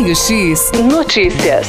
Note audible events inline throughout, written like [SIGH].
Raio X Notícias.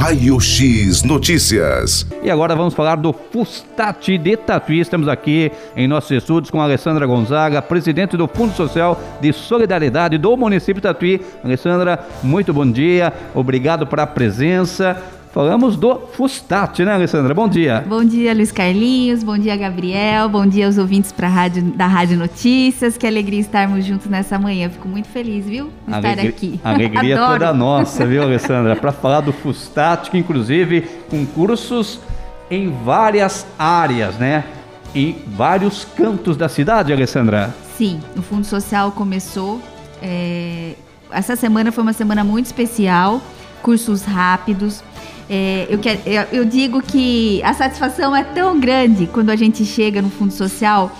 Raio X Notícias. E agora vamos falar do Fustat de Tatuí. Estamos aqui em nossos estudos com a Alessandra Gonzaga, presidente do Fundo Social de Solidariedade do município de Tatuí. Alessandra, muito bom dia. Obrigado pela presença. Falamos do Fustat, né, Alessandra? Bom dia. Bom dia, Luiz Carlinhos. Bom dia, Gabriel. Bom dia aos ouvintes pra rádio, da Rádio Notícias. Que alegria estarmos juntos nessa manhã. Fico muito feliz, viu? Estar Alegria, [LAUGHS] aqui. Alegria toda nossa, viu, Alessandra? Para falar do Fustat, que inclusive com cursos em várias áreas, né? Em vários cantos da cidade, Alessandra. Sim, o Fundo Social começou. é, Essa semana foi uma semana muito especial. Cursos rápidos. É, eu, quero, eu, eu digo que a satisfação é tão grande quando a gente chega no Fundo Social.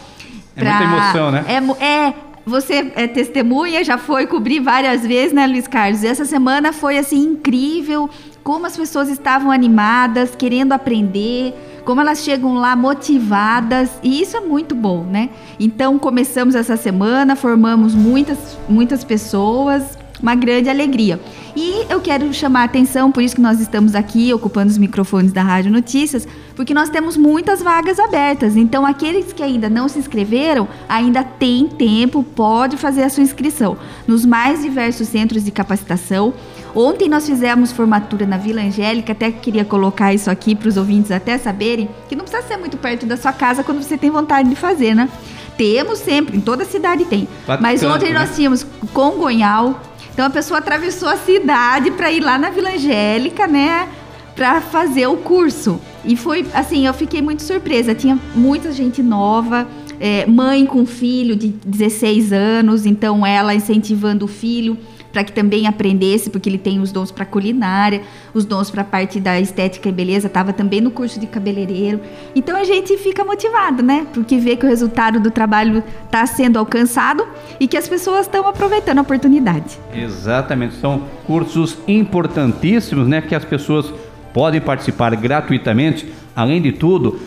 É muita emoção, né? É, é, você é testemunha, já foi cobrir várias vezes, né, Luiz Carlos? E essa semana foi assim incrível, como as pessoas estavam animadas, querendo aprender, como elas chegam lá motivadas, e isso é muito bom, né? Então começamos essa semana, formamos muitas, muitas pessoas, uma grande alegria. E eu quero chamar a atenção, por isso que nós estamos aqui ocupando os microfones da Rádio Notícias, porque nós temos muitas vagas abertas. Então, aqueles que ainda não se inscreveram, ainda tem tempo, pode fazer a sua inscrição nos mais diversos centros de capacitação. Ontem nós fizemos formatura na Vila Angélica, até queria colocar isso aqui para os ouvintes até saberem que não precisa ser muito perto da sua casa quando você tem vontade de fazer, né? Temos sempre, em toda cidade tem. Mas ontem né? nós tínhamos Congonhal. Então a pessoa atravessou a cidade para ir lá na Vila Angélica, né? Para fazer o curso. E foi assim, eu fiquei muito surpresa. Tinha muita gente nova, é, mãe com filho de 16 anos, então ela incentivando o filho para que também aprendesse, porque ele tem os dons para culinária, os dons para a parte da estética e beleza, estava também no curso de cabeleireiro. Então a gente fica motivado, né? Porque vê que o resultado do trabalho está sendo alcançado e que as pessoas estão aproveitando a oportunidade. Exatamente, são cursos importantíssimos, né, que as pessoas podem participar gratuitamente. Além de tudo,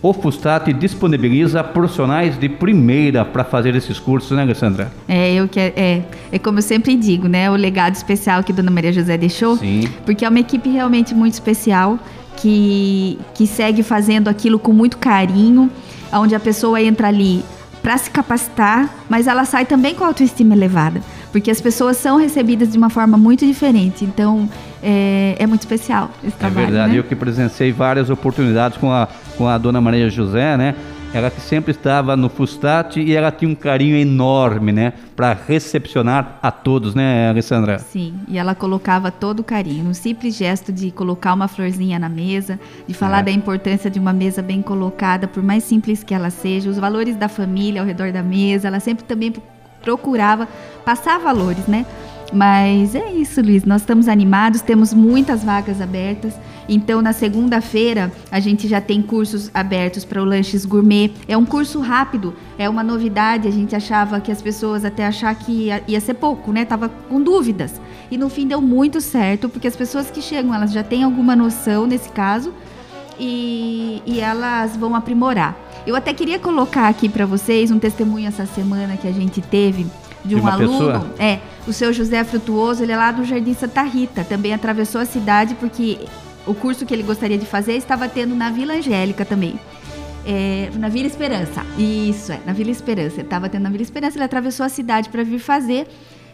o Fustat disponibiliza profissionais de primeira para fazer esses cursos, né, Alessandra? É, eu que é, é como eu sempre digo, né? O legado especial que Dona Maria José deixou, Sim. porque é uma equipe realmente muito especial que, que segue fazendo aquilo com muito carinho, onde a pessoa entra ali para se capacitar, mas ela sai também com a autoestima elevada, porque as pessoas são recebidas de uma forma muito diferente. Então é, é muito especial esse É trabalho. verdade, né? eu que presenciei várias oportunidades com a, com a dona Maria José, né? Ela que sempre estava no Fustat e ela tinha um carinho enorme, né? Para recepcionar a todos, né, Alessandra? Sim, e ela colocava todo o carinho, no simples gesto de colocar uma florzinha na mesa, de falar É. da importância de uma mesa bem colocada, por mais simples que ela seja, os valores da família ao redor da mesa, ela sempre também pro- procurava passar valores, né? Mas é isso, Luiz. Nós estamos animados, temos muitas vagas abertas. Então, na segunda-feira, a gente já tem cursos abertos para o Lanches Gourmet. É um curso rápido, é uma novidade. A gente achava que as pessoas até achar que ia, ia ser pouco, né? Tava com dúvidas. E no fim deu muito certo, porque as pessoas que chegam, elas já têm alguma noção nesse caso e, e elas vão aprimorar. Eu até queria colocar aqui para vocês um testemunho essa semana que a gente teve de De um aluno. pessoa? É, o seu José Frutuoso, ele é lá do Jardim Santa Rita, também atravessou a cidade porque o curso que ele gostaria de fazer estava tendo na Vila Angélica também. É, na Vila Esperança. Isso, é, na Vila Esperança. Ele estava tendo na Vila Esperança, ele atravessou a cidade para vir fazer.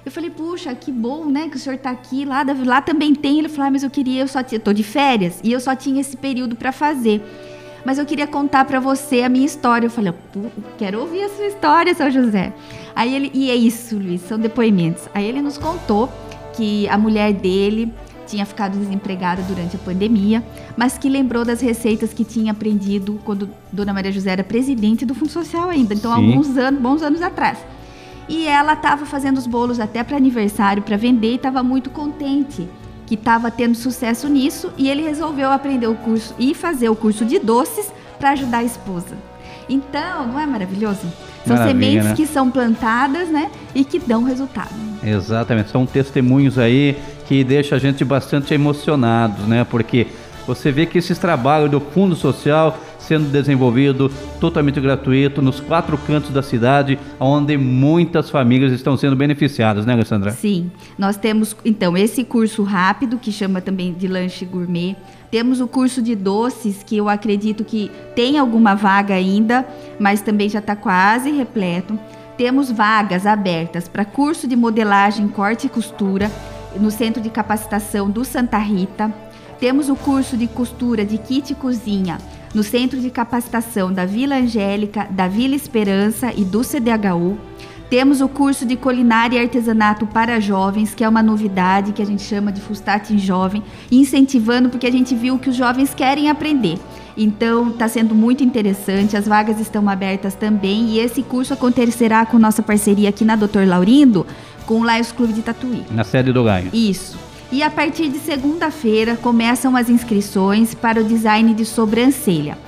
Eu falei, puxa, que bom, né, que o senhor tá aqui, lá, lá também tem. Ele falou, ah, mas eu queria, eu só tinha, tô de férias e eu só tinha esse período para fazer. Mas eu queria contar para você a minha história. Eu falei, "Pô, quero ouvir a sua história, seu José. Aí ele, e é isso, Luiz, são depoimentos. Aí ele nos contou que a mulher dele tinha ficado desempregada durante a pandemia, mas que lembrou das receitas que tinha aprendido quando Dona Maria José era presidente do Fundo Social ainda, então Sim. alguns anos, bons anos atrás. E ela estava fazendo os bolos até para aniversário para vender e estava muito contente que estava tendo sucesso nisso e ele resolveu aprender o curso e fazer o curso de doces para ajudar a esposa. Então, não é maravilhoso? São Maravilha, sementes né? que são plantadas, né, e que dão resultado. Exatamente, são testemunhos aí que deixam a gente bastante emocionados, né? Porque você vê que esses trabalhos do Fundo Social sendo desenvolvido totalmente gratuito nos quatro cantos da cidade, onde muitas famílias estão sendo beneficiadas, né, Alessandra? Sim. Nós temos, então, esse curso rápido, que chama também de lanche gourmet. Temos o curso de doces, que eu acredito que tem alguma vaga ainda, mas também já está quase repleto. Temos vagas abertas para curso de modelagem, corte e costura no Centro de Capacitação do Santa Rita. Temos o curso de costura de kit cozinha no Centro de Capacitação da Vila Angélica, da Vila Esperança e do CDHU. Temos o curso de culinária e artesanato para jovens, que é uma novidade que a gente chama de Fustat em Jovem, incentivando porque a gente viu que os jovens querem aprender. Então, está sendo muito interessante, as vagas estão abertas também e esse curso acontecerá com nossa parceria aqui na Doutor Laurindo, com o Lions Clube de Tatuí. Na sede do Gaio. Isso. E a partir de segunda-feira começam as inscrições para o design de sobrancelha.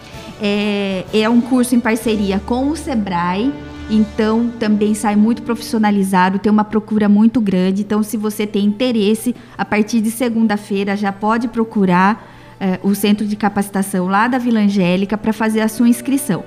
É, é um curso em parceria com o Sebrae, então também sai muito profissionalizado, tem uma procura muito grande. Então, se você tem interesse, a partir de segunda-feira já pode procurar é, o centro de capacitação lá da Vila Angélica para fazer a sua inscrição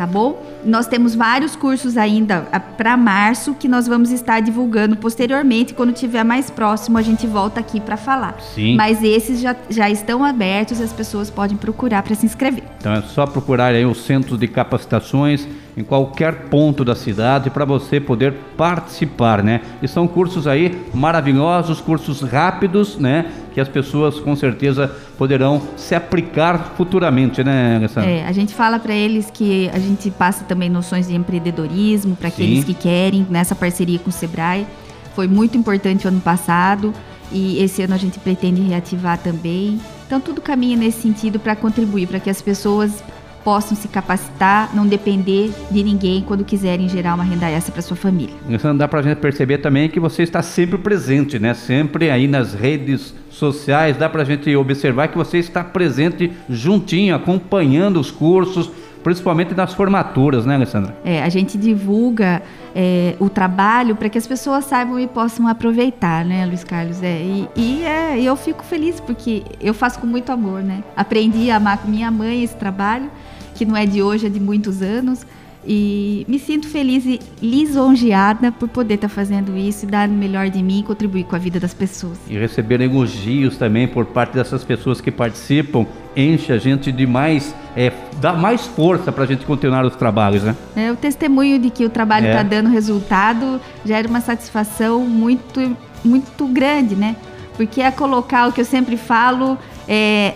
tá bom? Nós temos vários cursos ainda para março que nós vamos estar divulgando posteriormente. Quando tiver mais próximo, a gente volta aqui para falar. Sim. Mas esses já, já estão abertos, as pessoas podem procurar para se inscrever. Então é só procurar aí o centro de capacitações em qualquer ponto da cidade para você poder participar, né? E são cursos aí maravilhosos, cursos rápidos, né? Que as pessoas com certeza poderão se aplicar futuramente, né, Alessandra? É, a gente fala para eles que a gente passa também noções de empreendedorismo para aqueles que querem nessa parceria com o Sebrae. Foi muito importante o ano passado e esse ano a gente pretende reativar também. Então tudo caminha nesse sentido para contribuir para que as pessoas possam se capacitar, não depender de ninguém quando quiserem gerar uma renda extra para sua família. Isso dá para a gente perceber também que você está sempre presente, né? Sempre aí nas redes sociais, dá para a gente observar que você está presente juntinho, acompanhando os cursos, principalmente nas formaturas, né, Alessandra? É, a gente divulga é, o trabalho para que as pessoas saibam e possam aproveitar, né, Luiz Carlos? É, e, e é, eu fico feliz porque eu faço com muito amor, né? Aprendi a amar com minha mãe esse trabalho que não é de hoje, é de muitos anos. E me sinto feliz e lisonjeada por poder estar tá fazendo isso e dar o melhor de mim e contribuir com a vida das pessoas. E receber elogios também por parte dessas pessoas que participam enche a gente de mais, é, dá mais força para a gente continuar os trabalhos, né? É, o testemunho de que o trabalho está é. dando resultado gera uma satisfação muito, muito grande, né? Porque é colocar o que eu sempre falo, é,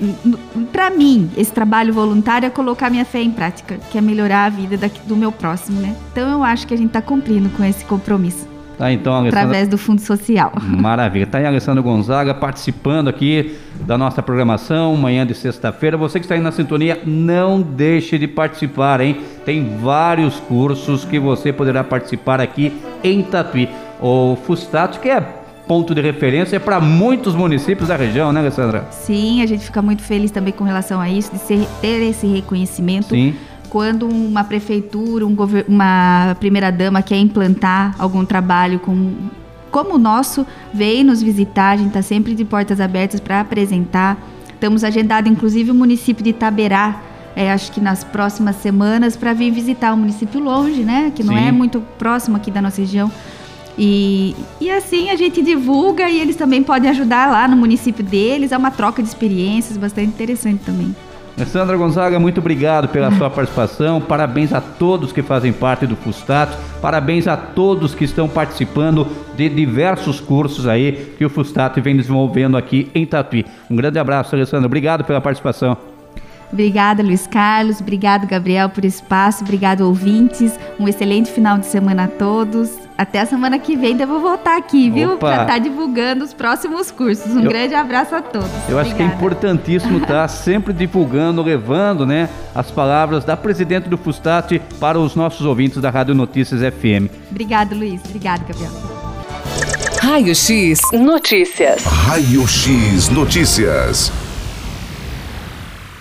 para mim, esse trabalho voluntário é colocar minha fé em prática, que é melhorar a vida do meu próximo, né? Então eu acho que a gente está cumprindo com esse compromisso. Tá, então, Alessandra... Através do Fundo Social. [LAUGHS] Maravilha. Tá aí Alessandro Gonzaga participando aqui da nossa programação, manhã de sexta-feira. Você que está aí na sintonia, não deixe de participar, hein? Tem vários cursos que você poderá participar aqui em Tatuí. O Fustato, que é ponto de referência para muitos municípios da região, né, Alessandra? Sim, a gente fica muito feliz também com relação a isso, de ser, ter esse reconhecimento. Sim. Quando uma prefeitura, um uma primeira-dama quer implantar algum trabalho com, como o nosso, vem nos visitar, a gente está sempre de portas abertas para apresentar. Estamos agendado, inclusive, o município de Itaberá, é, acho que nas próximas semanas, para vir visitar um município longe, né? Que não Sim. é muito próximo aqui da nossa região. E, e assim a gente divulga e eles também podem ajudar lá no município deles. É uma troca de experiências bastante interessante também. Sandra Gonzaga, muito obrigado pela sua [LAUGHS] participação. Parabéns a todos que fazem parte do Fustato. Parabéns a todos que estão participando de diversos cursos aí que o Fustato vem desenvolvendo aqui em Tatuí. Um grande abraço, Alessandra. Obrigado pela participação. Obrigada, Luiz Carlos. Obrigado, Gabriel, por espaço. Obrigado, ouvintes. Um excelente final de semana a todos. Até a semana que vem eu vou voltar aqui, viu? Para estar tá divulgando os próximos cursos. Um eu, grande abraço a todos. Eu Obrigada. acho que é importantíssimo estar tá [LAUGHS] sempre divulgando, levando né, as palavras da presidente do Fustat para os nossos ouvintes da Rádio Notícias FM. Obrigado, Luiz. Obrigado, Gabriel. Raio X Notícias. Raio X Notícias.